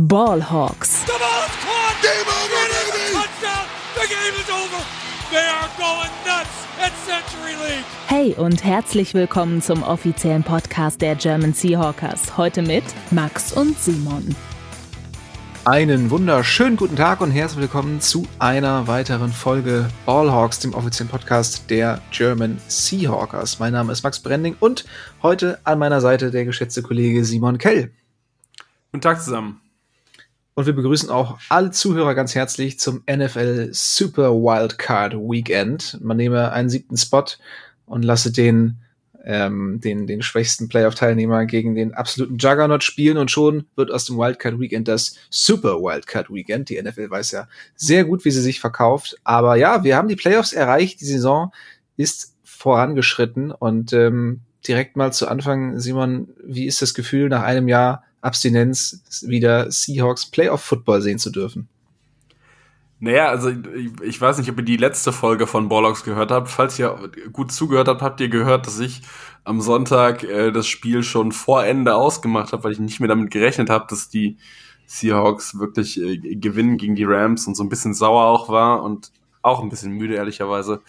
Ballhawks. Hey und herzlich willkommen zum offiziellen Podcast der German Seahawkers. Heute mit Max und Simon. Einen wunderschönen guten Tag und herzlich willkommen zu einer weiteren Folge Ballhawks, dem offiziellen Podcast der German Seahawkers. Mein Name ist Max Brending und heute an meiner Seite der geschätzte Kollege Simon Kell. Guten Tag zusammen. Und wir begrüßen auch alle Zuhörer ganz herzlich zum NFL Super Wildcard Weekend. Man nehme einen siebten Spot und lasse den, ähm, den, den schwächsten Playoff-Teilnehmer gegen den absoluten Juggernaut spielen und schon wird aus dem Wildcard Weekend das Super Wildcard Weekend. Die NFL weiß ja sehr gut, wie sie sich verkauft. Aber ja, wir haben die Playoffs erreicht. Die Saison ist vorangeschritten und ähm, direkt mal zu Anfang, Simon, wie ist das Gefühl nach einem Jahr Abstinenz wieder Seahawks Playoff Football sehen zu dürfen? Naja, also ich, ich weiß nicht, ob ihr die letzte Folge von Borlocks gehört habt. Falls ihr gut zugehört habt, habt ihr gehört, dass ich am Sonntag äh, das Spiel schon vor Ende ausgemacht habe, weil ich nicht mehr damit gerechnet habe, dass die Seahawks wirklich äh, gewinnen gegen die Rams und so ein bisschen sauer auch war und auch ein bisschen müde, ehrlicherweise.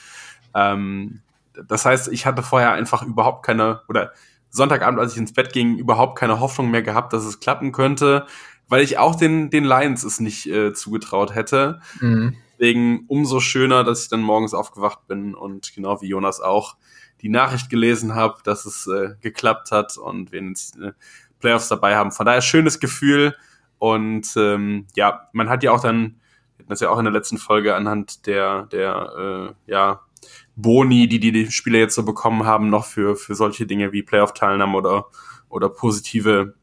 Ähm, das heißt, ich hatte vorher einfach überhaupt keine, oder Sonntagabend, als ich ins Bett ging, überhaupt keine Hoffnung mehr gehabt, dass es klappen könnte, weil ich auch den, den Lions es nicht äh, zugetraut hätte. Mhm. Deswegen umso schöner, dass ich dann morgens aufgewacht bin und genau wie Jonas auch die Nachricht gelesen habe, dass es äh, geklappt hat und wir in äh, Playoffs dabei haben. Von daher schönes Gefühl und ähm, ja, man hat ja auch dann, das ja auch in der letzten Folge anhand der, der äh, ja, Boni, die die Spieler jetzt so bekommen haben, noch für, für solche Dinge wie Playoff-Teilnahme oder, oder positive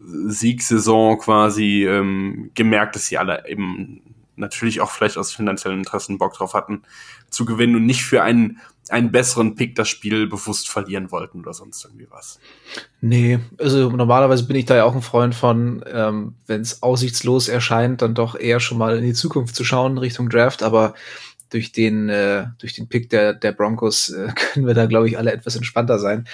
Siegsaison quasi ähm, gemerkt, dass sie alle eben natürlich auch vielleicht aus finanziellen Interessen Bock drauf hatten, zu gewinnen und nicht für einen, einen besseren Pick das Spiel bewusst verlieren wollten oder sonst irgendwie was. Nee, also normalerweise bin ich da ja auch ein Freund von, ähm, wenn es aussichtslos erscheint, dann doch eher schon mal in die Zukunft zu schauen Richtung Draft, aber durch den, äh, durch den Pick der, der Broncos äh, können wir da, glaube ich, alle etwas entspannter sein.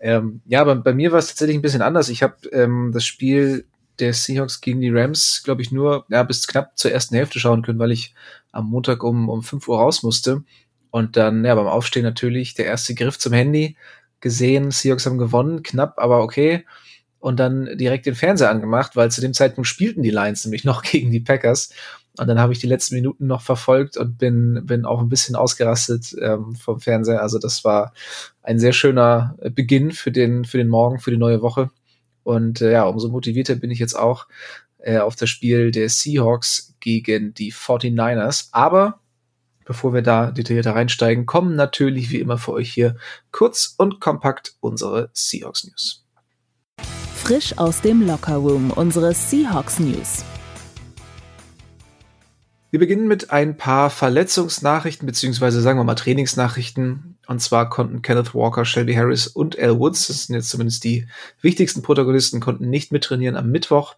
Ähm, ja, aber bei mir war es tatsächlich ein bisschen anders. Ich habe ähm, das Spiel der Seahawks gegen die Rams, glaube ich, nur ja, bis knapp zur ersten Hälfte schauen können, weil ich am Montag um, um 5 Uhr raus musste. Und dann, ja, beim Aufstehen natürlich der erste Griff zum Handy gesehen. Seahawks haben gewonnen, knapp, aber okay. Und dann direkt den Fernseher angemacht, weil zu dem Zeitpunkt spielten die Lions nämlich noch gegen die Packers. Und dann habe ich die letzten Minuten noch verfolgt und bin, bin auch ein bisschen ausgerastet ähm, vom Fernseher. Also das war ein sehr schöner äh, Beginn für den, für den Morgen, für die neue Woche. Und äh, ja, umso motivierter bin ich jetzt auch äh, auf das Spiel der Seahawks gegen die 49ers. Aber bevor wir da detaillierter reinsteigen, kommen natürlich wie immer für euch hier kurz und kompakt unsere Seahawks News. Frisch aus dem Locker Room unsere Seahawks News. Wir beginnen mit ein paar Verletzungsnachrichten, beziehungsweise sagen wir mal Trainingsnachrichten. Und zwar konnten Kenneth Walker, Shelby Harris und Al Woods, das sind jetzt zumindest die wichtigsten Protagonisten, konnten nicht mittrainieren am Mittwoch.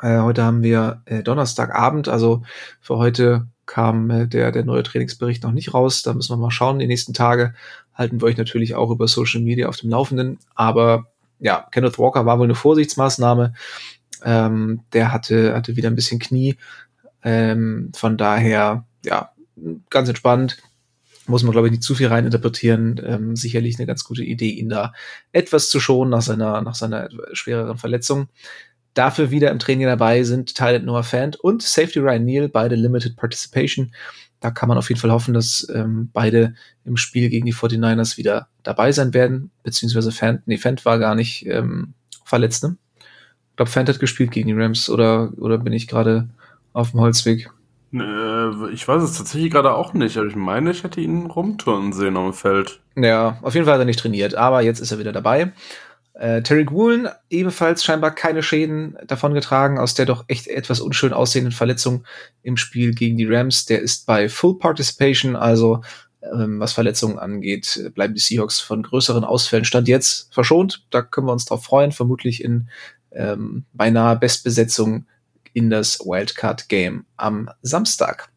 Äh, heute haben wir äh, Donnerstagabend, also für heute kam äh, der, der neue Trainingsbericht noch nicht raus. Da müssen wir mal schauen. Die nächsten Tage halten wir euch natürlich auch über Social Media auf dem Laufenden. Aber ja, Kenneth Walker war wohl eine Vorsichtsmaßnahme. Ähm, der hatte, hatte wieder ein bisschen Knie ähm, von daher, ja, ganz entspannt. Muss man, glaube ich, nicht zu viel reininterpretieren. Ähm, sicherlich eine ganz gute Idee, ihn da etwas zu schonen nach seiner, nach seiner schwereren Verletzung. Dafür wieder im Training dabei sind Tyler Noah Fant und Safety Ryan Neal, beide Limited Participation. Da kann man auf jeden Fall hoffen, dass ähm, beide im Spiel gegen die 49ers wieder dabei sein werden, beziehungsweise Fant, nee, Fant war gar nicht ähm, verletzt, ne? Ich glaube, Fant hat gespielt gegen die Rams oder, oder bin ich gerade auf dem Holzweg? Äh, ich weiß es tatsächlich gerade auch nicht, aber ich meine, ich hätte ihn rumturnen sehen auf dem Feld. Ja, auf jeden Fall hat er nicht trainiert, aber jetzt ist er wieder dabei. Äh, Terry Woolen ebenfalls scheinbar keine Schäden davongetragen aus der doch echt etwas unschön aussehenden Verletzung im Spiel gegen die Rams. Der ist bei Full Participation, also ähm, was Verletzungen angeht, bleiben die Seahawks von größeren Ausfällen Stand jetzt verschont. Da können wir uns drauf freuen, vermutlich in ähm, beinahe Bestbesetzung in das Wildcard-Game am Samstag.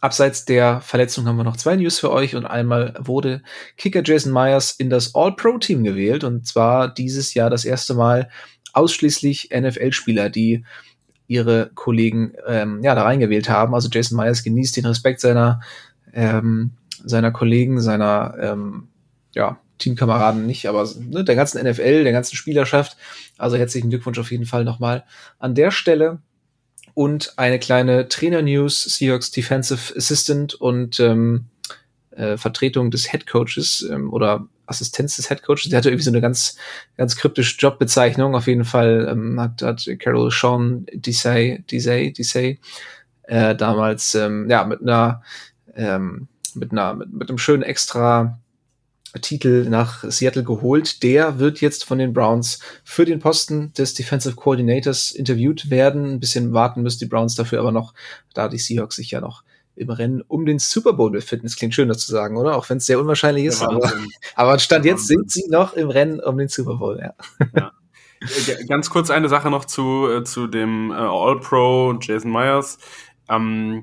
Abseits der Verletzung haben wir noch zwei News für euch und einmal wurde Kicker Jason Myers in das All-Pro-Team gewählt und zwar dieses Jahr das erste Mal ausschließlich NFL-Spieler, die ihre Kollegen ähm, ja, da reingewählt haben. Also Jason Myers genießt den Respekt seiner, ähm, seiner Kollegen, seiner ähm, ja, Teamkameraden nicht, aber ne, der ganzen NFL, der ganzen Spielerschaft. Also herzlichen Glückwunsch auf jeden Fall nochmal an der Stelle. Und eine kleine Trainer-News, Seahawks Defensive Assistant und ähm, äh, Vertretung des Head Coaches ähm, oder Assistenz des Head Coaches. Der hatte irgendwie so eine ganz, ganz kryptische Jobbezeichnung. Auf jeden Fall ähm, hat, hat Carol Sean Desai, Desai, Desai äh, damals ähm, ja mit einer ähm, mit einer mit, mit einem schönen extra Titel nach Seattle geholt. Der wird jetzt von den Browns für den Posten des Defensive Coordinators interviewt werden. Ein bisschen warten müssen die Browns dafür aber noch, da die Seahawks sich ja noch im Rennen um den Super Bowl befinden. Das klingt schön, das zu sagen, oder? Auch wenn es sehr unwahrscheinlich ist. Aber, aber Stand jetzt sind sie noch im Rennen um den Super Bowl, ja. ja. Ganz kurz eine Sache noch zu, äh, zu dem äh, All-Pro Jason Myers. Ähm,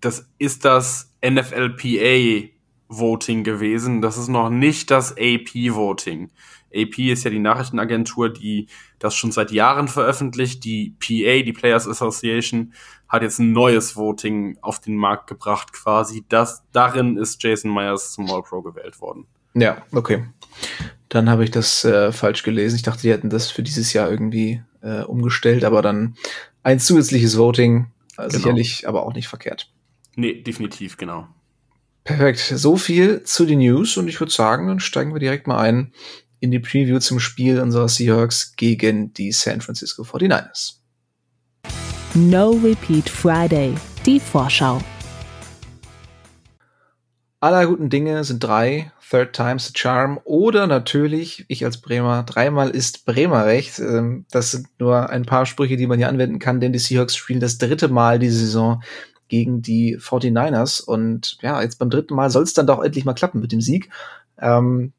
das ist das NFLPA Voting gewesen. Das ist noch nicht das AP Voting. AP ist ja die Nachrichtenagentur, die das schon seit Jahren veröffentlicht. Die PA, die Players Association, hat jetzt ein neues Voting auf den Markt gebracht, quasi. Das, darin ist Jason Myers zum All-Pro gewählt worden. Ja, okay. Dann habe ich das äh, falsch gelesen. Ich dachte, die hätten das für dieses Jahr irgendwie äh, umgestellt, aber dann ein zusätzliches Voting, äh, genau. sicherlich, aber auch nicht verkehrt. Nee, definitiv, genau. Perfekt. So viel zu den News und ich würde sagen, dann steigen wir direkt mal ein in die Preview zum Spiel unserer Seahawks gegen die San Francisco 49ers. No Repeat Friday, die Vorschau. Aller guten Dinge sind drei, Third Time's a Charm oder natürlich, ich als Bremer, dreimal ist Bremer recht. Ähm, das sind nur ein paar Sprüche, die man hier anwenden kann, denn die Seahawks spielen das dritte Mal die Saison gegen die 49ers und ja, jetzt beim dritten Mal soll es dann doch endlich mal klappen mit dem Sieg. Ähm,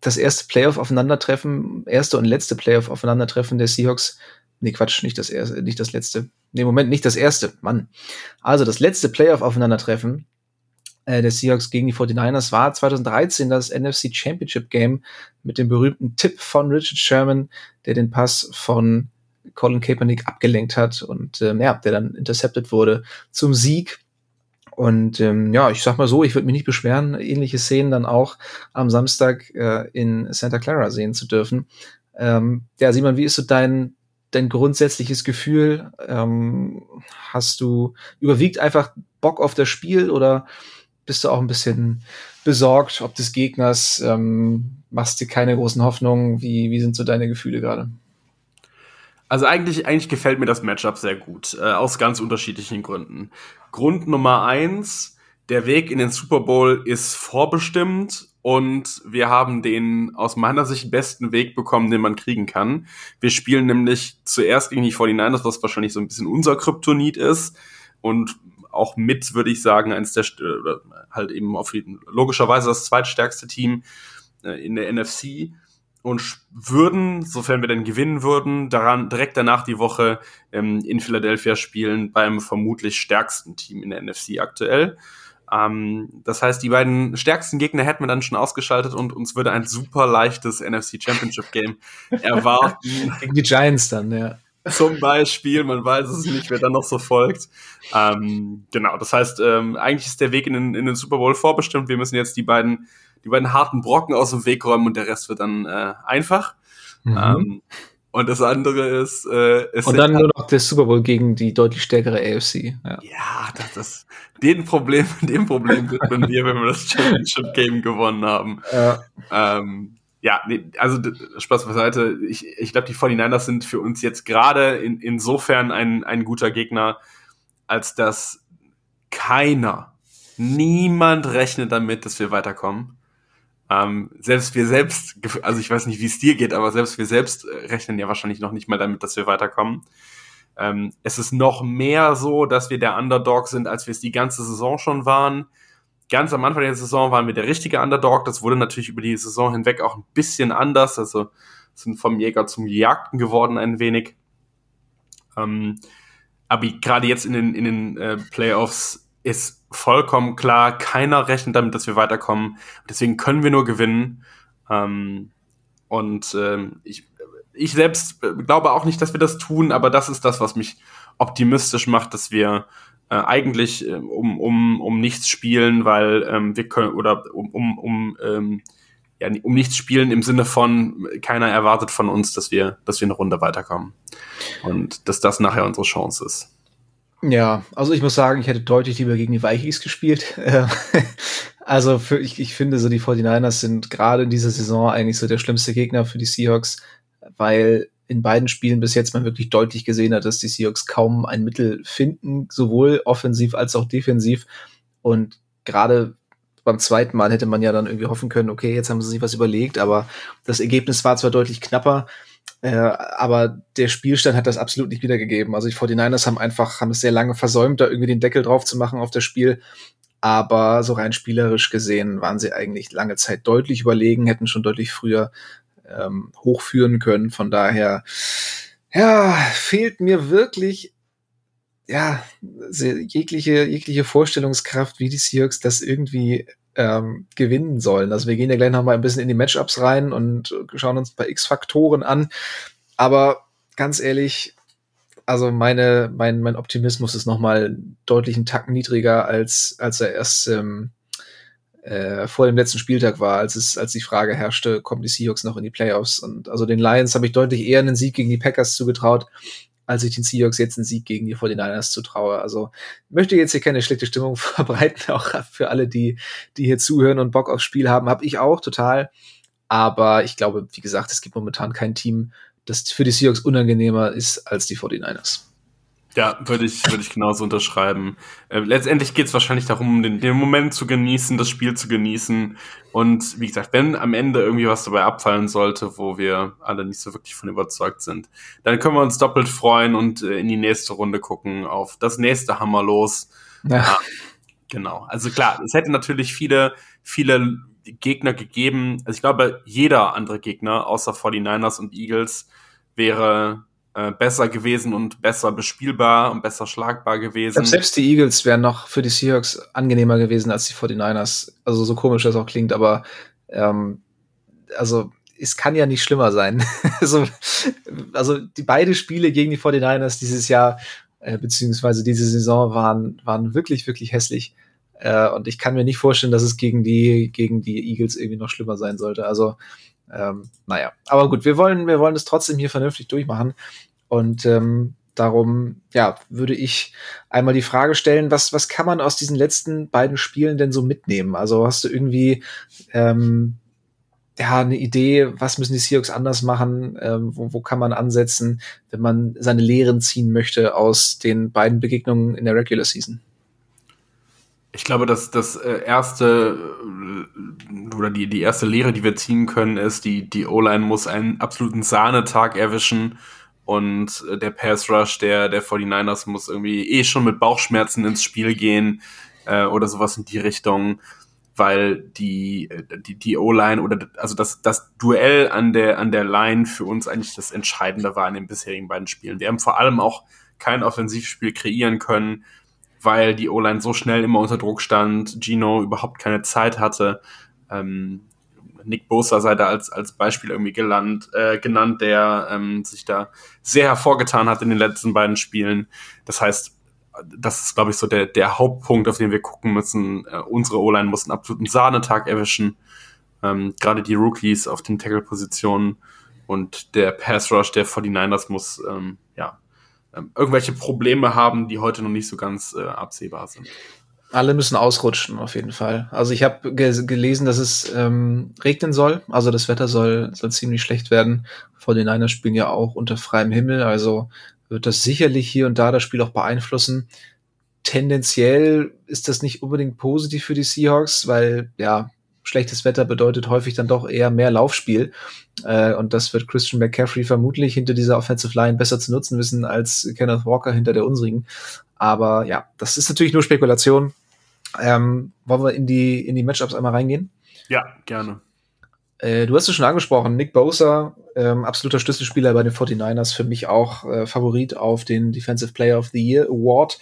das erste Playoff-Aufeinandertreffen, erste und letzte Playoff-Aufeinandertreffen der Seahawks Nee, Quatsch, nicht das erste, nicht das letzte. Nee, Moment, nicht das erste. Mann. Also das letzte Playoff-Aufeinandertreffen äh, der Seahawks gegen die 49ers war 2013 das NFC Championship Game mit dem berühmten Tipp von Richard Sherman, der den Pass von Colin Kaepernick abgelenkt hat und ähm, ja, der dann intercepted wurde zum Sieg. Und ähm, ja, ich sag mal so, ich würde mich nicht beschweren, ähnliche Szenen dann auch am Samstag äh, in Santa Clara sehen zu dürfen. Ähm, ja, Simon, wie ist so dein, dein grundsätzliches Gefühl? Ähm, hast du überwiegt einfach Bock auf das Spiel oder bist du auch ein bisschen besorgt, ob des Gegners? Ähm, machst dir keine großen Hoffnungen? Wie, wie sind so deine Gefühle gerade? Also eigentlich, eigentlich gefällt mir das Matchup sehr gut, äh, aus ganz unterschiedlichen Gründen. Grund Nummer eins, der Weg in den Super Bowl ist vorbestimmt und wir haben den aus meiner Sicht besten Weg bekommen, den man kriegen kann. Wir spielen nämlich zuerst gegen die 49ers, was wahrscheinlich so ein bisschen unser Kryptonit ist und auch mit, würde ich sagen, eins der, halt eben auf jeden, logischerweise das zweitstärkste Team äh, in der NFC und würden, sofern wir denn gewinnen würden, daran direkt danach die Woche ähm, in Philadelphia spielen beim vermutlich stärksten Team in der NFC aktuell. Ähm, das heißt, die beiden stärksten Gegner hätten wir dann schon ausgeschaltet und uns würde ein super leichtes NFC Championship Game erwarten. Gegen die Giants dann, ja. Zum Beispiel, man weiß es nicht, wer dann noch so folgt. Ähm, genau, das heißt, ähm, eigentlich ist der Weg in den, in den Super Bowl vorbestimmt. Wir müssen jetzt die beiden, die beiden harten Brocken aus dem Weg räumen und der Rest wird dann äh, einfach. Mhm. Ähm, und das andere ist. Äh, es und dann nur noch der Super Bowl gegen die deutlich stärkere AFC. Ja, ja das, das, den Problem, dem Problem widmen wir, wenn wir das Championship Game gewonnen haben. Ja, ähm, ja nee, also Spaß beiseite. Ich, ich glaube, die 49ers sind für uns jetzt gerade in, insofern ein, ein guter Gegner, als dass keiner, niemand rechnet damit, dass wir weiterkommen. Ähm, selbst wir selbst, also ich weiß nicht, wie es dir geht, aber selbst wir selbst äh, rechnen ja wahrscheinlich noch nicht mal damit, dass wir weiterkommen. Ähm, es ist noch mehr so, dass wir der Underdog sind, als wir es die ganze Saison schon waren. Ganz am Anfang der Saison waren wir der richtige Underdog. Das wurde natürlich über die Saison hinweg auch ein bisschen anders. Also sind vom Jäger zum Jagden geworden ein wenig. Ähm, aber gerade jetzt in den, in den äh, Playoffs ist vollkommen klar, keiner rechnet damit, dass wir weiterkommen. Deswegen können wir nur gewinnen. Ähm, und ähm, ich, ich selbst glaube auch nicht, dass wir das tun, aber das ist das, was mich optimistisch macht, dass wir äh, eigentlich äh, um, um, um nichts spielen, weil ähm, wir können oder um, um, um ähm, ja, um nichts spielen im Sinne von, keiner erwartet von uns, dass wir, dass wir eine Runde weiterkommen. Und dass das nachher unsere Chance ist. Ja, also ich muss sagen, ich hätte deutlich lieber gegen die Vikings gespielt. also für, ich, ich finde so, die 49ers sind gerade in dieser Saison eigentlich so der schlimmste Gegner für die Seahawks, weil in beiden Spielen bis jetzt man wirklich deutlich gesehen hat, dass die Seahawks kaum ein Mittel finden, sowohl offensiv als auch defensiv. Und gerade beim zweiten Mal hätte man ja dann irgendwie hoffen können, okay, jetzt haben sie sich was überlegt, aber das Ergebnis war zwar deutlich knapper, äh, aber der Spielstand hat das absolut nicht wiedergegeben. Also die 49ers haben einfach, haben es sehr lange versäumt, da irgendwie den Deckel drauf zu machen auf das Spiel. Aber so rein spielerisch gesehen waren sie eigentlich lange Zeit deutlich überlegen, hätten schon deutlich früher ähm, hochführen können. Von daher, ja, fehlt mir wirklich ja, jegliche, jegliche Vorstellungskraft, wie die Seahawks das irgendwie ähm, gewinnen sollen. Also wir gehen ja gleich noch mal ein bisschen in die Matchups rein und schauen uns ein paar X-Faktoren an. Aber ganz ehrlich, also meine, mein, mein Optimismus ist noch mal deutlich einen Tacken niedriger, als, als er erst ähm, äh, vor dem letzten Spieltag war, als es, als die Frage herrschte, kommen die Seahawks noch in die Playoffs? Und also den Lions habe ich deutlich eher einen Sieg gegen die Packers zugetraut, als ich den Seahawks jetzt einen Sieg gegen die 49ers zutraue. Also möchte jetzt hier keine schlechte Stimmung verbreiten, auch für alle, die, die hier zuhören und Bock aufs Spiel haben, habe ich auch total. Aber ich glaube, wie gesagt, es gibt momentan kein Team, das für die Seahawks unangenehmer ist als die 49ers. Ja, würde ich, würde ich genauso unterschreiben. Äh, letztendlich geht es wahrscheinlich darum, den, den Moment zu genießen, das Spiel zu genießen. Und wie gesagt, wenn am Ende irgendwie was dabei abfallen sollte, wo wir alle nicht so wirklich von überzeugt sind, dann können wir uns doppelt freuen und äh, in die nächste Runde gucken, auf das nächste Hammer los. Ja. ja. Genau. Also klar, es hätte natürlich viele, viele Gegner gegeben. Also ich glaube, jeder andere Gegner außer 49ers und Eagles wäre äh, besser gewesen und besser bespielbar und besser schlagbar gewesen. Selbst die Eagles wären noch für die Seahawks angenehmer gewesen als die 49ers. Also so komisch das auch klingt, aber ähm, also es kann ja nicht schlimmer sein. also, also die beide Spiele gegen die 49ers dieses Jahr, äh, beziehungsweise diese Saison waren, waren wirklich, wirklich hässlich. Äh, und ich kann mir nicht vorstellen, dass es gegen die, gegen die Eagles irgendwie noch schlimmer sein sollte. Also, ähm, naja. Aber gut, wir wollen, wir wollen es trotzdem hier vernünftig durchmachen. Und ähm, darum, ja, würde ich einmal die Frage stellen, was, was kann man aus diesen letzten beiden Spielen denn so mitnehmen? Also hast du irgendwie ähm, ja, eine Idee, was müssen die Seahawks anders machen? Ähm, wo, wo kann man ansetzen, wenn man seine Lehren ziehen möchte aus den beiden Begegnungen in der Regular Season? Ich glaube, dass das äh, erste äh, oder die, die erste Lehre, die wir ziehen können, ist, die, die O-Line muss einen absoluten Sahnetag erwischen und äh, der Pass Rush der, der 49ers muss irgendwie eh schon mit Bauchschmerzen ins Spiel gehen äh, oder sowas in die Richtung, weil die, äh, die, die O-Line oder also das, das Duell an der, an der Line für uns eigentlich das Entscheidende war in den bisherigen beiden Spielen. Wir haben vor allem auch kein Offensivspiel kreieren können, weil die O-Line so schnell immer unter Druck stand, Gino überhaupt keine Zeit hatte. Ähm, Nick Bosa sei da als, als Beispiel irgendwie gelandet, äh, genannt, der ähm, sich da sehr hervorgetan hat in den letzten beiden Spielen. Das heißt, das ist, glaube ich, so der, der Hauptpunkt, auf den wir gucken müssen. Äh, unsere O-Line muss einen absoluten Sahnetag erwischen. Ähm, Gerade die Rookies auf den Tackle-Positionen und der Pass-Rush der 49ers muss ähm, ja, ähm, irgendwelche Probleme haben, die heute noch nicht so ganz äh, absehbar sind. Alle müssen ausrutschen, auf jeden Fall. Also ich habe ge gelesen, dass es ähm, regnen soll. Also das Wetter soll, soll ziemlich schlecht werden. Vor den Niners spielen ja auch unter freiem Himmel. Also wird das sicherlich hier und da das Spiel auch beeinflussen. Tendenziell ist das nicht unbedingt positiv für die Seahawks, weil ja, schlechtes Wetter bedeutet häufig dann doch eher mehr Laufspiel. Äh, und das wird Christian McCaffrey vermutlich hinter dieser Offensive Line besser zu nutzen wissen als Kenneth Walker hinter der unsrigen. Aber ja, das ist natürlich nur Spekulation. Ähm, wollen wir in die, in die Matchups einmal reingehen? Ja, gerne. Äh, du hast es schon angesprochen, Nick Bosa, ähm, absoluter Schlüsselspieler bei den 49ers, für mich auch äh, Favorit auf den Defensive Player of the Year Award.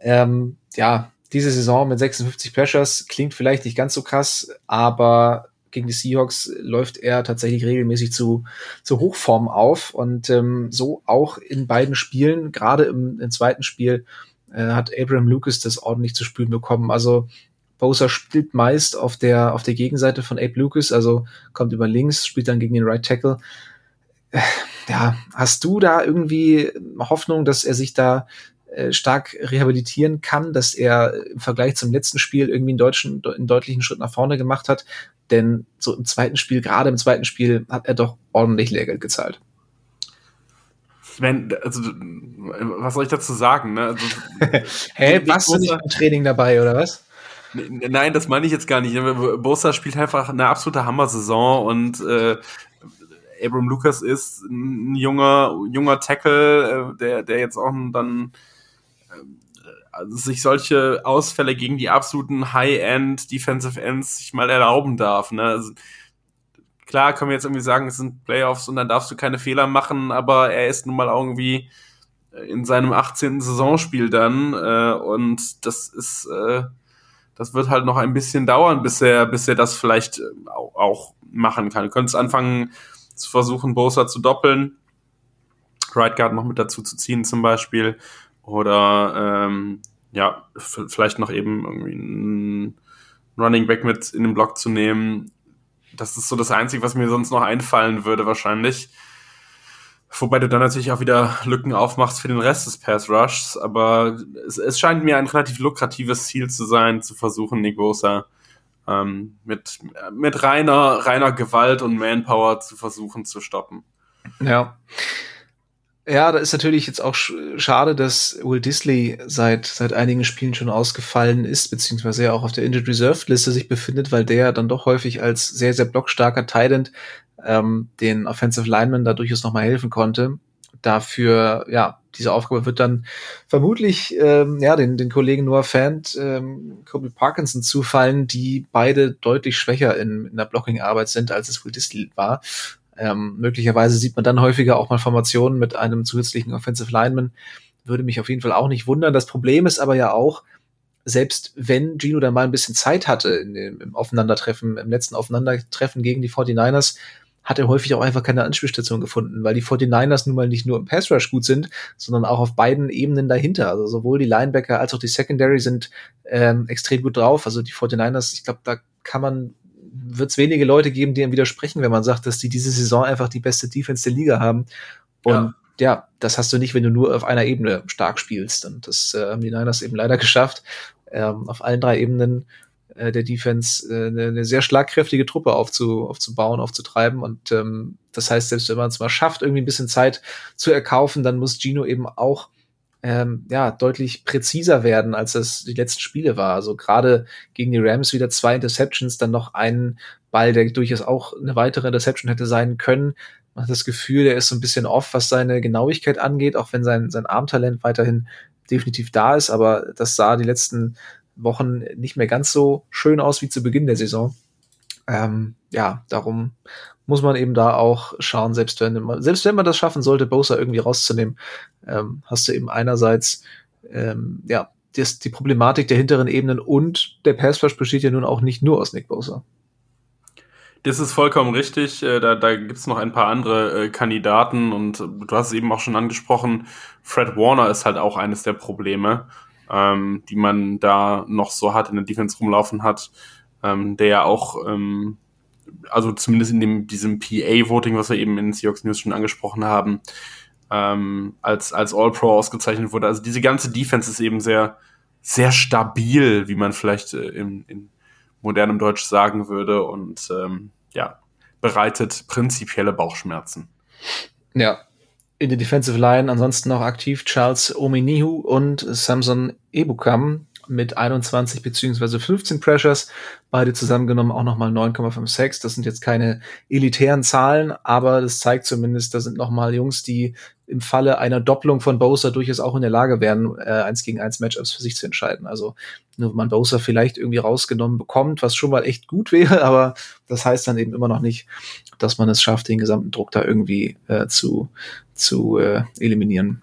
Ähm, ja, diese Saison mit 56 Pressures klingt vielleicht nicht ganz so krass, aber gegen die Seahawks läuft er tatsächlich regelmäßig zu, zu Hochform auf und ähm, so auch in beiden Spielen, gerade im, im zweiten Spiel, äh, hat Abraham Lucas das ordentlich zu spüren bekommen. Also Bosa spielt meist auf der, auf der Gegenseite von Abe Lucas, also kommt über links, spielt dann gegen den Right Tackle. Äh, ja, hast du da irgendwie Hoffnung, dass er sich da äh, stark rehabilitieren kann, dass er im Vergleich zum letzten Spiel irgendwie einen, deutschen, einen deutlichen Schritt nach vorne gemacht hat? Denn so im zweiten Spiel, gerade im zweiten Spiel, hat er doch ordentlich Lehrgeld gezahlt. Ich meine, also, was soll ich dazu sagen? Ne? Also, Hä, warst du nicht im Training dabei, oder was? Nein, das meine ich jetzt gar nicht. Bosa spielt einfach eine absolute Hammer-Saison und äh, Abram Lucas ist ein junger, junger Tackle, äh, der, der jetzt auch dann äh, also sich solche Ausfälle gegen die absoluten High-End Defensive Ends sich mal erlauben darf. Ne? Also, klar können wir jetzt irgendwie sagen, es sind Playoffs und dann darfst du keine Fehler machen, aber er ist nun mal irgendwie in seinem 18. Saisonspiel dann äh, und das ist äh, das wird halt noch ein bisschen dauern, bis er, bis er das vielleicht äh, auch, auch machen kann. Du könntest anfangen zu versuchen, Bosa zu doppeln, Right Guard noch mit dazu zu ziehen zum Beispiel oder ähm, ja, vielleicht noch eben irgendwie einen Running Back mit in den Block zu nehmen. Das ist so das Einzige, was mir sonst noch einfallen würde wahrscheinlich. Wobei du dann natürlich auch wieder Lücken aufmachst für den Rest des Pass Rushs. Aber es, es scheint mir ein relativ lukratives Ziel zu sein, zu versuchen, Nick Bosa ähm, mit, mit reiner, reiner Gewalt und Manpower zu versuchen zu stoppen. Ja. Ja, da ist natürlich jetzt auch schade, dass Will Disley seit, seit einigen Spielen schon ausgefallen ist, beziehungsweise ja auch auf der Injured Reserved Liste sich befindet, weil der dann doch häufig als sehr, sehr blockstarker Titan ähm, den Offensive Linemen da durchaus nochmal helfen konnte. Dafür, ja, diese Aufgabe wird dann vermutlich ähm, ja, den, den Kollegen Noah Fant, ähm, Kobe Parkinson zufallen, die beide deutlich schwächer in, in der Blocking-Arbeit sind, als es Will Disley war. Ähm, möglicherweise sieht man dann häufiger auch mal Formationen mit einem zusätzlichen Offensive Lineman. Würde mich auf jeden Fall auch nicht wundern. Das Problem ist aber ja auch, selbst wenn Gino da mal ein bisschen Zeit hatte in dem, im Aufeinandertreffen, im letzten Aufeinandertreffen gegen die 49ers, hat er häufig auch einfach keine Anspielstation gefunden, weil die 49ers nun mal nicht nur im Pass Rush gut sind, sondern auch auf beiden Ebenen dahinter. Also sowohl die Linebacker als auch die Secondary sind ähm, extrem gut drauf. Also die 49ers, ich glaube, da kann man wird es wenige Leute geben, die ihm widersprechen, wenn man sagt, dass die diese Saison einfach die beste Defense der Liga haben. Und ja, ja das hast du nicht, wenn du nur auf einer Ebene stark spielst. Und das äh, haben die Niners eben leider geschafft, ähm, auf allen drei Ebenen äh, der Defense äh, eine, eine sehr schlagkräftige Truppe aufzu, aufzubauen, aufzutreiben. Und ähm, das heißt, selbst wenn man es mal schafft, irgendwie ein bisschen Zeit zu erkaufen, dann muss Gino eben auch ähm, ja, deutlich präziser werden, als das die letzten Spiele war. Also gerade gegen die Rams wieder zwei Interceptions, dann noch einen Ball, der durchaus auch eine weitere Interception hätte sein können. Man hat das Gefühl, er ist so ein bisschen off, was seine Genauigkeit angeht, auch wenn sein, sein Armtalent weiterhin definitiv da ist, aber das sah die letzten Wochen nicht mehr ganz so schön aus wie zu Beginn der Saison. Ähm, ja, darum muss man eben da auch schauen, selbst wenn man, selbst wenn man das schaffen sollte, Bosa irgendwie rauszunehmen, ähm, hast du eben einerseits ähm, ja das, die Problematik der hinteren Ebenen und der Passflash besteht ja nun auch nicht nur aus Nick Bosa. Das ist vollkommen richtig. Äh, da, da gibt es noch ein paar andere äh, Kandidaten und du hast es eben auch schon angesprochen. Fred Warner ist halt auch eines der Probleme ähm, die man da noch so hat, in der Defense rumlaufen hat, ähm, der ja auch, ähm, also zumindest in dem, diesem PA-Voting, was wir eben in Seahawks News schon angesprochen haben, ähm, als, als All-Pro ausgezeichnet wurde. Also diese ganze Defense ist eben sehr, sehr stabil, wie man vielleicht äh, in, in modernem Deutsch sagen würde und ähm, ja, bereitet prinzipielle Bauchschmerzen. Ja, in der Defensive Line ansonsten noch aktiv Charles Ominihu und Samson Ebukam mit 21 beziehungsweise 15 Pressures. Beide zusammengenommen auch nochmal 9,56. Das sind jetzt keine elitären Zahlen, aber das zeigt zumindest, da sind nochmal Jungs, die im Falle einer Doppelung von Bowser durchaus auch in der Lage wären, äh, eins gegen eins Matchups für sich zu entscheiden. Also nur wenn man Bowser vielleicht irgendwie rausgenommen bekommt, was schon mal echt gut wäre, aber das heißt dann eben immer noch nicht, dass man es schafft, den gesamten Druck da irgendwie äh, zu, zu äh, eliminieren.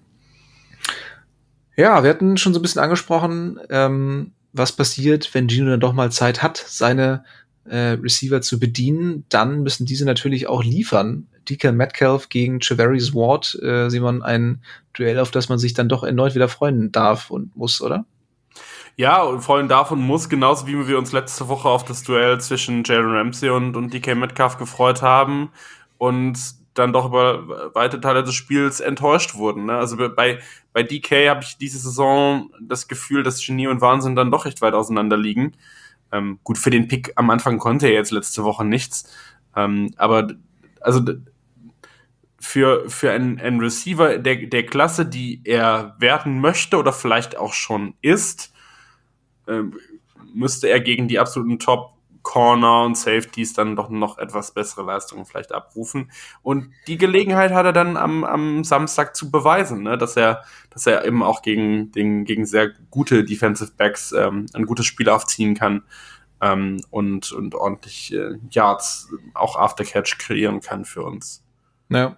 Ja, wir hatten schon so ein bisschen angesprochen, ähm, was passiert, wenn Gino dann doch mal Zeit hat, seine äh, Receiver zu bedienen, dann müssen diese natürlich auch liefern. DK Metcalf gegen Chavaris Ward, äh, Simon, ein Duell, auf das man sich dann doch erneut wieder freuen darf und muss, oder? Ja, und freuen darf und muss, genauso wie wir uns letzte Woche auf das Duell zwischen Jalen Ramsey und, und DK Metcalf gefreut haben und dann doch über weite Teile des Spiels enttäuscht wurden. Ne? Also bei, bei DK habe ich diese Saison das Gefühl, dass Genie und Wahnsinn dann doch recht weit auseinander liegen. Ähm, gut, für den Pick am Anfang konnte er jetzt letzte Woche nichts. Ähm, aber also für, für einen, einen Receiver der, der Klasse, die er werden möchte oder vielleicht auch schon ist, ähm, müsste er gegen die absoluten Top Corner und Safeties dann doch noch etwas bessere Leistungen vielleicht abrufen. Und die Gelegenheit hat er dann am, am Samstag zu beweisen, ne? dass er, dass er eben auch gegen, den, gegen sehr gute Defensive Backs ähm, ein gutes Spiel aufziehen kann ähm, und, und ordentlich äh, Yards auch After Catch kreieren kann für uns. Ja.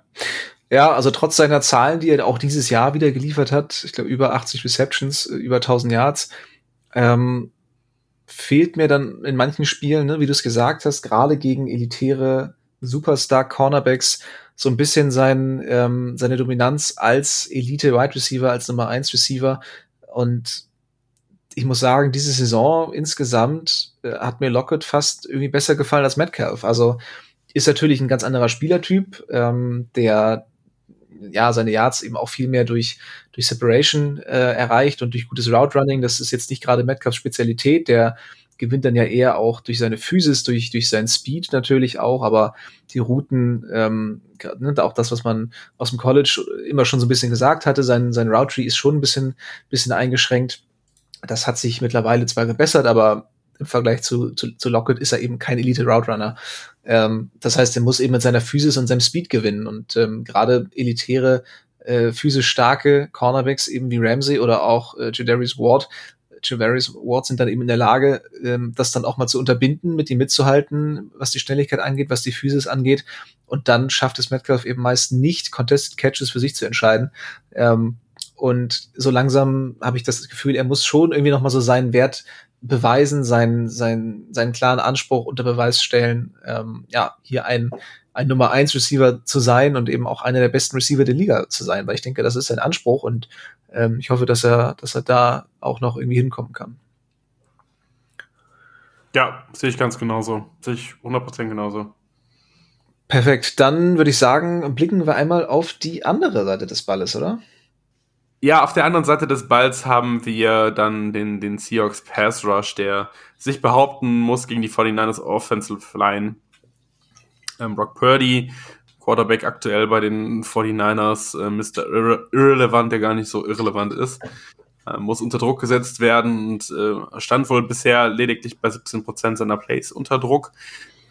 Ja, also trotz seiner Zahlen, die er auch dieses Jahr wieder geliefert hat, ich glaube über 80 Receptions, äh, über 1000 Yards, ähm, fehlt mir dann in manchen Spielen, ne, wie du es gesagt hast, gerade gegen elitäre Superstar-Cornerbacks so ein bisschen sein, ähm, seine Dominanz als Elite-Wide Receiver, als Nummer 1 Receiver. Und ich muss sagen, diese Saison insgesamt äh, hat mir Lockett fast irgendwie besser gefallen als Metcalf. Also ist natürlich ein ganz anderer Spielertyp, ähm, der ja seine Yards eben auch viel mehr durch durch Separation äh, erreicht und durch gutes Route Running. Das ist jetzt nicht gerade Metcalfs Spezialität. Der gewinnt dann ja eher auch durch seine Physis, durch durch seinen Speed natürlich auch, aber die Routen, ähm, ne, auch das, was man aus dem College immer schon so ein bisschen gesagt hatte, sein sein Route Tree ist schon ein bisschen bisschen eingeschränkt. Das hat sich mittlerweile zwar gebessert, aber im Vergleich zu, zu, zu Lockett ist er eben kein Elite Route Runner. Ähm, das heißt, er muss eben mit seiner Physis und seinem Speed gewinnen. Und ähm, gerade elitäre, äh, physisch starke Cornerbacks, eben wie Ramsey oder auch äh, Jadarius Ward, Javaris Ward sind dann eben in der Lage, ähm, das dann auch mal zu unterbinden, mit ihm mitzuhalten, was die Schnelligkeit angeht, was die Physis angeht. Und dann schafft es Metcalf eben meist nicht, Contested Catches für sich zu entscheiden. Ähm, und so langsam habe ich das Gefühl, er muss schon irgendwie noch mal so seinen Wert beweisen, seinen, seinen, seinen klaren Anspruch unter Beweis stellen, ähm, ja, hier ein, ein Nummer eins Receiver zu sein und eben auch einer der besten Receiver der Liga zu sein, weil ich denke, das ist sein Anspruch und ähm, ich hoffe, dass er, dass er da auch noch irgendwie hinkommen kann. Ja, sehe ich ganz genauso. Sehe ich 100% genauso. Perfekt. Dann würde ich sagen, blicken wir einmal auf die andere Seite des Balles, oder? Ja, auf der anderen Seite des Balls haben wir dann den, den Seahawks Pass Rush, der sich behaupten muss gegen die 49ers Offensive Line. Ähm, Brock Purdy, Quarterback aktuell bei den 49ers, äh, Mr. Irre Irrelevant, der gar nicht so irrelevant ist, äh, muss unter Druck gesetzt werden und äh, stand wohl bisher lediglich bei 17% seiner Plays unter Druck.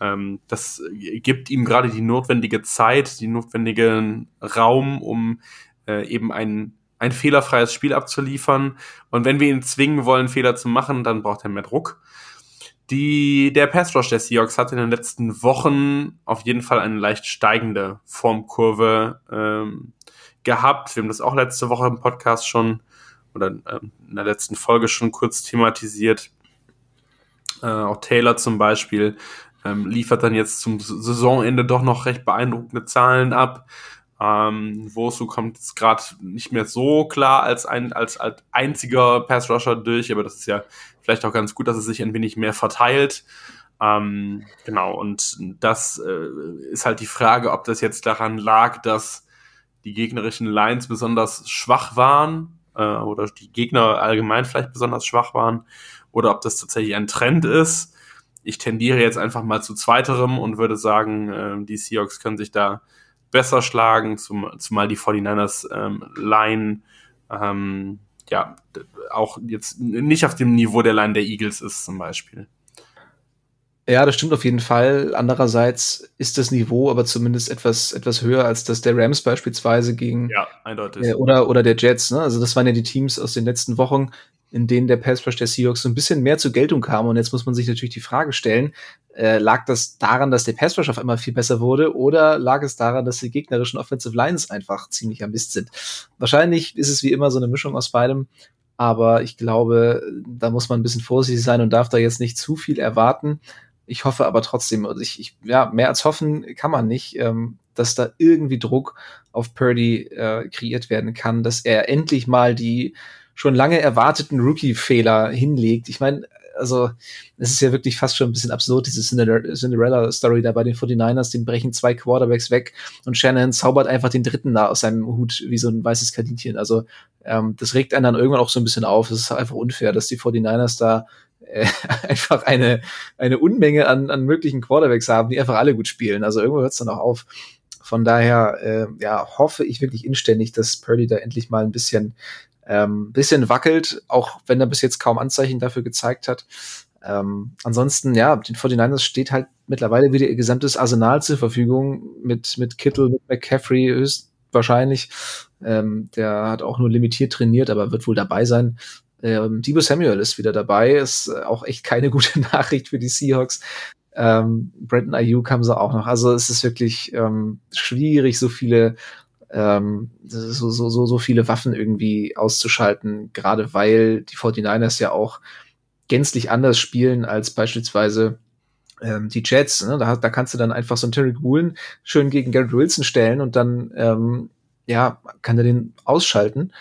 Ähm, das gibt ihm gerade die notwendige Zeit, die notwendigen Raum, um äh, eben einen ein fehlerfreies Spiel abzuliefern. Und wenn wir ihn zwingen wollen, Fehler zu machen, dann braucht er mehr Druck. Die, der Pass Rush der Seahawks hat in den letzten Wochen auf jeden Fall eine leicht steigende Formkurve ähm, gehabt. Wir haben das auch letzte Woche im Podcast schon oder ähm, in der letzten Folge schon kurz thematisiert. Äh, auch Taylor zum Beispiel ähm, liefert dann jetzt zum Saisonende doch noch recht beeindruckende Zahlen ab. Ähm, Wosu kommt jetzt gerade nicht mehr so klar als ein als, als einziger Pass Rusher durch, aber das ist ja vielleicht auch ganz gut, dass es sich ein wenig mehr verteilt. Ähm, genau, und das äh, ist halt die Frage, ob das jetzt daran lag, dass die gegnerischen Lines besonders schwach waren äh, oder die Gegner allgemein vielleicht besonders schwach waren oder ob das tatsächlich ein Trend ist. Ich tendiere jetzt einfach mal zu zweiterem und würde sagen, äh, die Seahawks können sich da besser schlagen, zum, zumal die 49ers ähm, Line ähm, ja auch jetzt nicht auf dem Niveau der Line der Eagles ist zum Beispiel. Ja, das stimmt auf jeden Fall. Andererseits ist das Niveau aber zumindest etwas, etwas höher als das der Rams beispielsweise gegen ja, eindeutig. Äh, oder, oder der Jets. Ne? Also das waren ja die Teams aus den letzten Wochen, in denen der Pass Rush der Seahawks so ein bisschen mehr zur Geltung kam. Und jetzt muss man sich natürlich die Frage stellen, äh, lag das daran, dass der Pass Rush auf einmal viel besser wurde oder lag es daran, dass die gegnerischen Offensive Lines einfach ziemlich am Mist sind? Wahrscheinlich ist es wie immer so eine Mischung aus beidem. Aber ich glaube, da muss man ein bisschen vorsichtig sein und darf da jetzt nicht zu viel erwarten. Ich hoffe aber trotzdem, also ich, ich, ja, mehr als hoffen kann man nicht, ähm, dass da irgendwie Druck auf Purdy äh, kreiert werden kann, dass er endlich mal die schon lange erwarteten Rookie-Fehler hinlegt. Ich meine, also es ist ja wirklich fast schon ein bisschen absurd, diese Cinderella-Story da bei den 49ers, den brechen zwei Quarterbacks weg und Shannon zaubert einfach den dritten da aus seinem Hut wie so ein weißes Kaninchen. Also ähm, das regt einen dann irgendwann auch so ein bisschen auf. Es ist einfach unfair, dass die 49ers da äh, einfach eine, eine Unmenge an, an möglichen Quarterbacks haben, die einfach alle gut spielen. Also irgendwo hört es dann auch auf. Von daher, äh, ja, hoffe ich wirklich inständig, dass Purdy da endlich mal ein bisschen, ähm, bisschen wackelt, auch wenn er bis jetzt kaum Anzeichen dafür gezeigt hat. Ähm, ansonsten, ja, den 49ers steht halt mittlerweile wieder ihr gesamtes Arsenal zur Verfügung mit, mit Kittle, mit McCaffrey höchstwahrscheinlich. Ähm, der hat auch nur limitiert trainiert, aber wird wohl dabei sein. Ähm, Debo Samuel ist wieder dabei, ist auch echt keine gute Nachricht für die Seahawks. Ähm, Brandon Ayuk haben sie auch noch. Also es ist wirklich ähm, schwierig, so viele ähm, so, so, so, so viele Waffen irgendwie auszuschalten, gerade weil die 49ers ja auch gänzlich anders spielen als beispielsweise ähm, die Jets. Ne? Da, da kannst du dann einfach so einen Terry Woolen schön gegen Garrett Wilson stellen und dann ähm, ja, kann er den ausschalten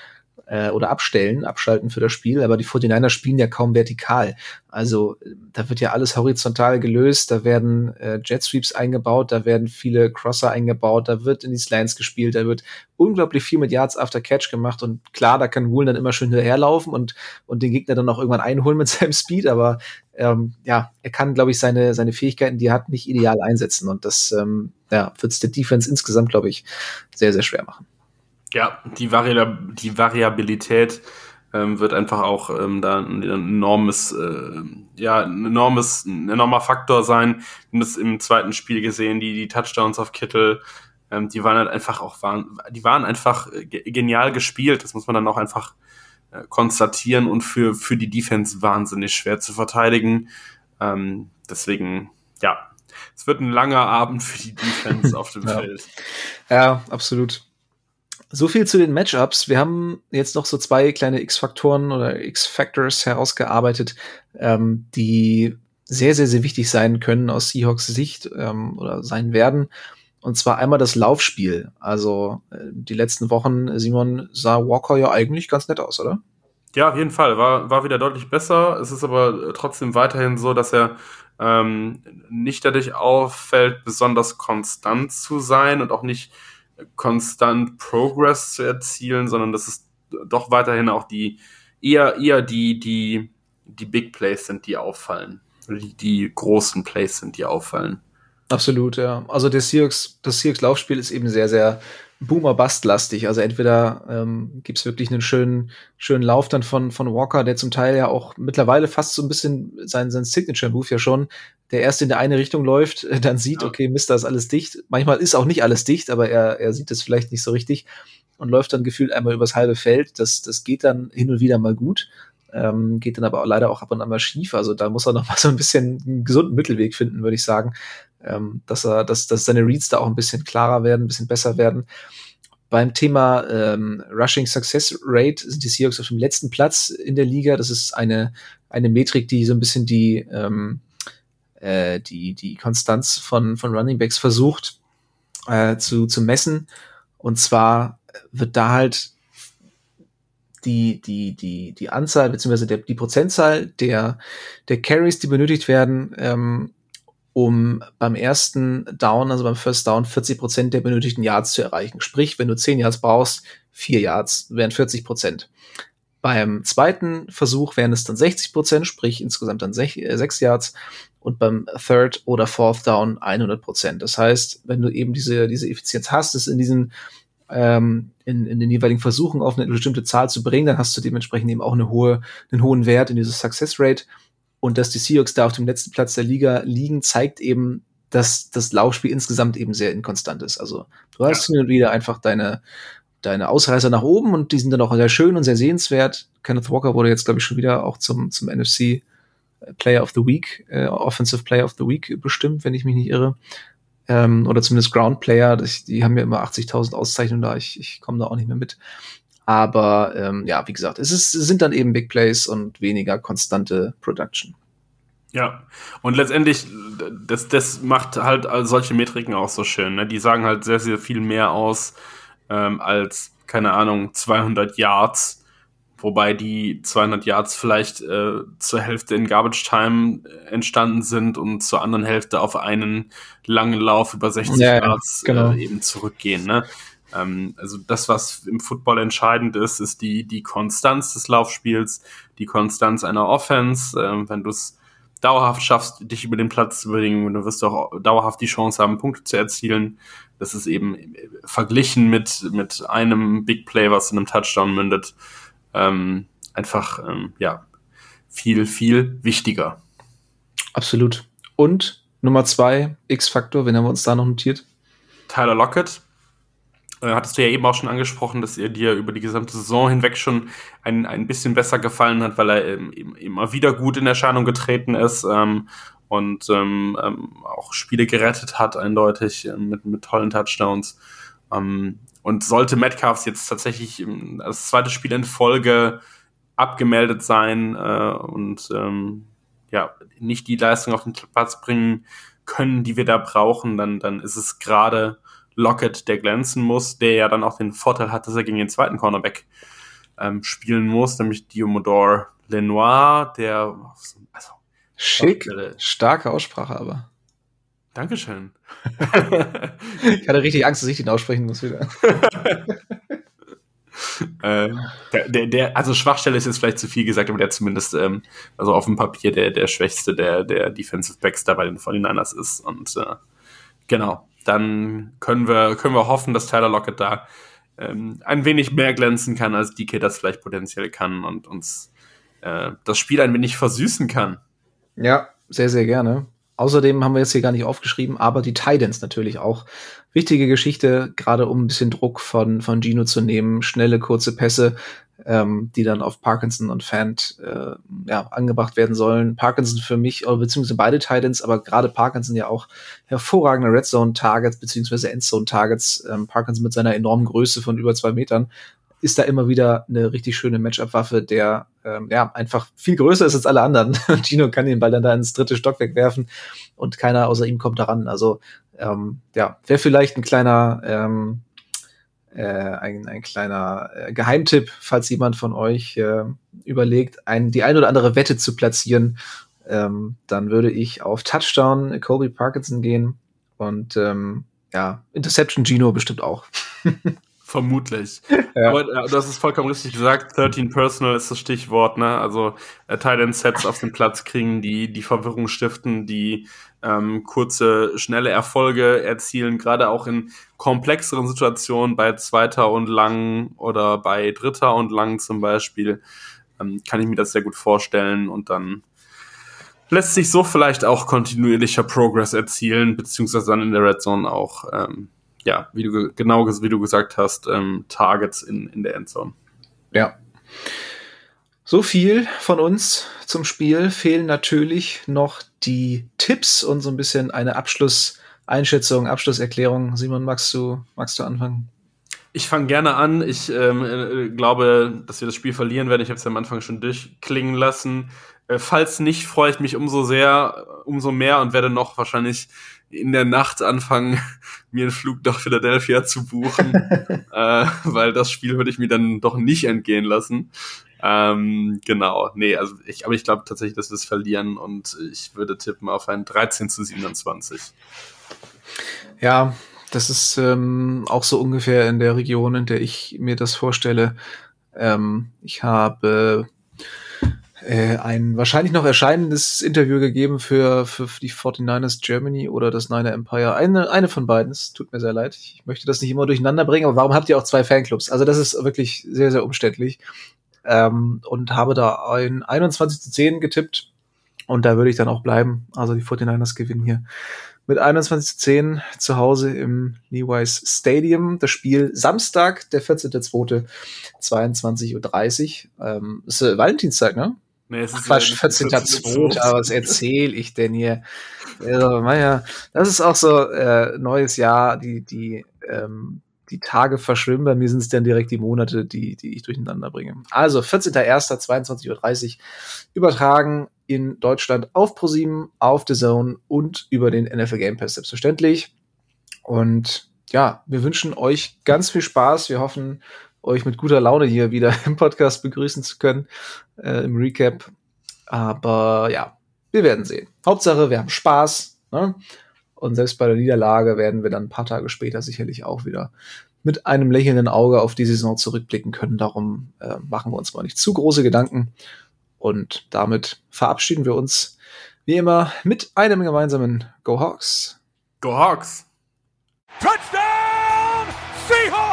äh, oder abstellen, abschalten für das Spiel, aber die 49er spielen ja kaum vertikal. Also da wird ja alles horizontal gelöst, da werden äh, Jet eingebaut, da werden viele Crosser eingebaut, da wird in die Slants gespielt, da wird unglaublich viel mit Yards after Catch gemacht und klar, da kann Woolen dann immer schön hinterherlaufen und, und den Gegner dann auch irgendwann einholen mit seinem Speed, aber ähm, ja, er kann, glaube ich, seine, seine Fähigkeiten, die er hat, nicht ideal einsetzen und das ähm, ja, wird es der Defense insgesamt, glaube ich, sehr, sehr schwer machen. Ja, die, Vari die Variabilität ähm, wird einfach auch ähm, da ein enormes, äh, ja, ein enormes, ein enormer Faktor sein. Wir haben das im zweiten Spiel gesehen, die, die Touchdowns auf Kittel, ähm, die waren halt einfach auch, waren, die waren einfach äh, genial gespielt. Das muss man dann auch einfach äh, konstatieren und für, für die Defense wahnsinnig schwer zu verteidigen. Ähm, deswegen, ja, es wird ein langer Abend für die Defense auf dem ja. Feld. Ja, absolut. So viel zu den Matchups. Wir haben jetzt noch so zwei kleine X-Faktoren oder X-Factors herausgearbeitet, ähm, die sehr, sehr, sehr wichtig sein können aus Seahawks Sicht ähm, oder sein werden. Und zwar einmal das Laufspiel. Also äh, die letzten Wochen, Simon, sah Walker ja eigentlich ganz nett aus, oder? Ja, auf jeden Fall. War, war wieder deutlich besser. Es ist aber trotzdem weiterhin so, dass er ähm, nicht dadurch auffällt, besonders konstant zu sein und auch nicht konstant Progress zu erzielen, sondern dass es doch weiterhin auch die eher eher die die die Big Plays sind, die auffallen, die, die großen Plays sind, die auffallen. Absolut, ja. Also der Seahawks, das Seahawks Laufspiel ist eben sehr, sehr Boomer-Bust-lastig. Also entweder ähm, gibt wirklich einen schönen, schönen Lauf dann von, von Walker, der zum Teil ja auch mittlerweile fast so ein bisschen sein, sein Signature-Move ja schon, der erst in der eine Richtung läuft, dann sieht, ja. okay, Mist, da ist alles dicht. Manchmal ist auch nicht alles dicht, aber er, er sieht es vielleicht nicht so richtig und läuft dann gefühlt einmal übers halbe Feld. Das, das geht dann hin und wieder mal gut. Ähm, geht dann aber auch leider auch ab und an mal schief. Also da muss er noch mal so ein bisschen einen gesunden Mittelweg finden, würde ich sagen ähm, dass er, dass, dass seine Reads da auch ein bisschen klarer werden, ein bisschen besser werden. Beim Thema ähm, Rushing Success Rate sind die Seahawks auf dem letzten Platz in der Liga. Das ist eine, eine Metrik, die so ein bisschen die, ähm, äh, die, die Konstanz von, von Running Backs versucht äh, zu, zu messen. Und zwar wird da halt die, die, die, die Anzahl beziehungsweise die Prozentzahl der, der Carries, die benötigt werden, ähm, um beim ersten Down, also beim First Down, 40 Prozent der benötigten Yards zu erreichen. Sprich, wenn du 10 Yards brauchst, 4 Yards wären 40 Prozent. Beim zweiten Versuch wären es dann 60 Prozent, sprich insgesamt dann 6, äh, Yards. Und beim Third oder Fourth Down 100 Prozent. Das heißt, wenn du eben diese, diese Effizienz hast, es in diesen ähm, in, in den jeweiligen Versuchen auf eine bestimmte Zahl zu bringen, dann hast du dementsprechend eben auch eine hohe, einen hohen Wert in dieser Success Rate. Und dass die Seahawks da auf dem letzten Platz der Liga liegen, zeigt eben, dass das Laufspiel insgesamt eben sehr inkonstant ist. Also du hast ja. hin und wieder einfach deine, deine Ausreißer nach oben und die sind dann auch sehr schön und sehr sehenswert. Kenneth Walker wurde jetzt, glaube ich, schon wieder auch zum, zum NFC Player of the Week, äh, Offensive Player of the Week bestimmt, wenn ich mich nicht irre. Ähm, oder zumindest Ground Player. Das, die haben ja immer 80.000 Auszeichnungen da. Ich, ich komme da auch nicht mehr mit. Aber ähm, ja, wie gesagt, es, ist, sind dann eben Big Plays und weniger konstante Production. Ja, und letztendlich, das, das macht halt solche Metriken auch so schön. Ne? Die sagen halt sehr, sehr viel mehr aus ähm, als, keine Ahnung, 200 Yards wobei die 200 Yards vielleicht äh, zur Hälfte in Garbage Time entstanden sind und zur anderen Hälfte auf einen langen Lauf über 60 ja, Yards genau. äh, eben zurückgehen. Ne? Ähm, also das, was im Football entscheidend ist, ist die, die Konstanz des Laufspiels, die Konstanz einer Offense. Ähm, wenn du es dauerhaft schaffst, dich über den Platz zu bewegen, dann wirst du auch dauerhaft die Chance haben, Punkte zu erzielen. Das ist eben verglichen mit, mit einem Big Play, was in einem Touchdown mündet, ähm, einfach ähm, ja viel, viel wichtiger. Absolut. Und Nummer zwei, X-Faktor, wen haben wir uns da noch notiert? Tyler Lockett. Äh, hattest du ja eben auch schon angesprochen, dass er dir über die gesamte Saison hinweg schon ein, ein bisschen besser gefallen hat, weil er ähm, immer wieder gut in Erscheinung getreten ist ähm, und ähm, ähm auch Spiele gerettet hat, eindeutig äh, mit, mit tollen Touchdowns. Ähm, und sollte Metcalfs jetzt tatsächlich das zweite Spiel in Folge abgemeldet sein äh, und ähm, ja, nicht die Leistung auf den Platz bringen können, die wir da brauchen, dann, dann ist es gerade Lockett, der glänzen muss, der ja dann auch den Vorteil hat, dass er gegen den zweiten Cornerback ähm, spielen muss, nämlich Diomodor Lenoir, der also, Schick, starke Aussprache aber. Dankeschön. ich hatte richtig Angst, dass ich den aussprechen muss wieder. äh, der, der, der, also Schwachstelle ist jetzt vielleicht zu viel gesagt, aber der zumindest ähm, also auf dem Papier der, der schwächste der, der Defensive Backs da bei den 49ers ist. Und äh, genau, dann können wir, können wir hoffen, dass Tyler Lockett da ähm, ein wenig mehr glänzen kann, als DK das vielleicht potenziell kann und uns äh, das Spiel ein wenig versüßen kann. Ja, sehr, sehr gerne. Außerdem haben wir jetzt hier gar nicht aufgeschrieben, aber die Titans natürlich auch. Wichtige Geschichte, gerade um ein bisschen Druck von, von Gino zu nehmen. Schnelle, kurze Pässe, ähm, die dann auf Parkinson und Fant äh, ja, angebracht werden sollen. Parkinson für mich, beziehungsweise beide Titans, aber gerade Parkinson ja auch hervorragende Red Zone Targets, beziehungsweise Endzone Targets. Ähm, Parkinson mit seiner enormen Größe von über zwei Metern ist da immer wieder eine richtig schöne Matchup-Waffe, der ähm, ja einfach viel größer ist als alle anderen. Gino kann den Ball dann da ins dritte Stock wegwerfen und keiner außer ihm kommt daran. Also ähm, ja, wäre vielleicht ein kleiner ähm, äh, ein, ein kleiner äh, Geheimtipp, falls jemand von euch äh, überlegt, ein, die ein oder andere Wette zu platzieren, ähm, dann würde ich auf Touchdown Kobe Parkinson gehen und ähm, ja, Interception Gino bestimmt auch. Vermutlich. Ja. Aber äh, hast es vollkommen richtig gesagt. 13 Personal ist das Stichwort, ne? Also äh, Titan Sets auf den Platz kriegen, die die Verwirrung stiften, die ähm, kurze, schnelle Erfolge erzielen, gerade auch in komplexeren Situationen bei zweiter und lang oder bei dritter und lang zum Beispiel, ähm, kann ich mir das sehr gut vorstellen und dann lässt sich so vielleicht auch kontinuierlicher Progress erzielen, beziehungsweise dann in der Red Zone auch ähm, ja, wie du genau wie du gesagt hast, ähm, Targets in, in der Endzone. Ja. So viel von uns zum Spiel. Fehlen natürlich noch die Tipps und so ein bisschen eine Abschlusseinschätzung, Abschlusserklärung. Simon, magst du, magst du anfangen? Ich fange gerne an. Ich ähm, äh, glaube, dass wir das Spiel verlieren werden. Ich habe es ja am Anfang schon durchklingen lassen. Äh, falls nicht, freue ich mich umso sehr, umso mehr und werde noch wahrscheinlich in der Nacht anfangen, mir einen Flug nach Philadelphia zu buchen, äh, weil das Spiel würde ich mir dann doch nicht entgehen lassen. Ähm, genau, nee, also ich, aber ich glaube tatsächlich, dass wir es verlieren und ich würde tippen auf ein 13 zu 27. Ja, das ist ähm, auch so ungefähr in der Region, in der ich mir das vorstelle. Ähm, ich habe äh, ein wahrscheinlich noch erscheinendes Interview gegeben für, für die 49ers Germany oder das Niner Empire. Eine, eine von beiden. Es tut mir sehr leid. Ich möchte das nicht immer durcheinander bringen, aber warum habt ihr auch zwei Fanclubs? Also das ist wirklich sehr, sehr umständlich. Ähm, und habe da ein 21 zu 10 getippt. Und da würde ich dann auch bleiben. Also die 49ers gewinnen hier mit 21 zu 10 zu Hause im Levi's Stadium. Das Spiel Samstag, der 14.2. 22.30 Uhr. Ähm, ist äh, Valentinstag, ne? Nee, es ist Quatsch, 14.2. Was erzähle ich denn hier? Also, naja, das ist auch so äh, neues Jahr, die, die, ähm, die Tage verschwimmen. Bei mir sind es dann direkt die Monate, die, die ich durcheinander bringe. Also 14.01. 22.30 Uhr übertragen in Deutschland auf ProSieben, auf The Zone und über den NFL Game Pass selbstverständlich. Und ja, wir wünschen euch ganz viel Spaß. Wir hoffen, euch mit guter Laune hier wieder im Podcast begrüßen zu können, äh, im Recap. Aber ja, wir werden sehen. Hauptsache, wir haben Spaß. Ne? Und selbst bei der Niederlage werden wir dann ein paar Tage später sicherlich auch wieder mit einem lächelnden Auge auf die Saison zurückblicken können. Darum äh, machen wir uns mal nicht zu große Gedanken. Und damit verabschieden wir uns wie immer mit einem gemeinsamen Go Hawks. Go Hawks! Touchdown! Seahawks!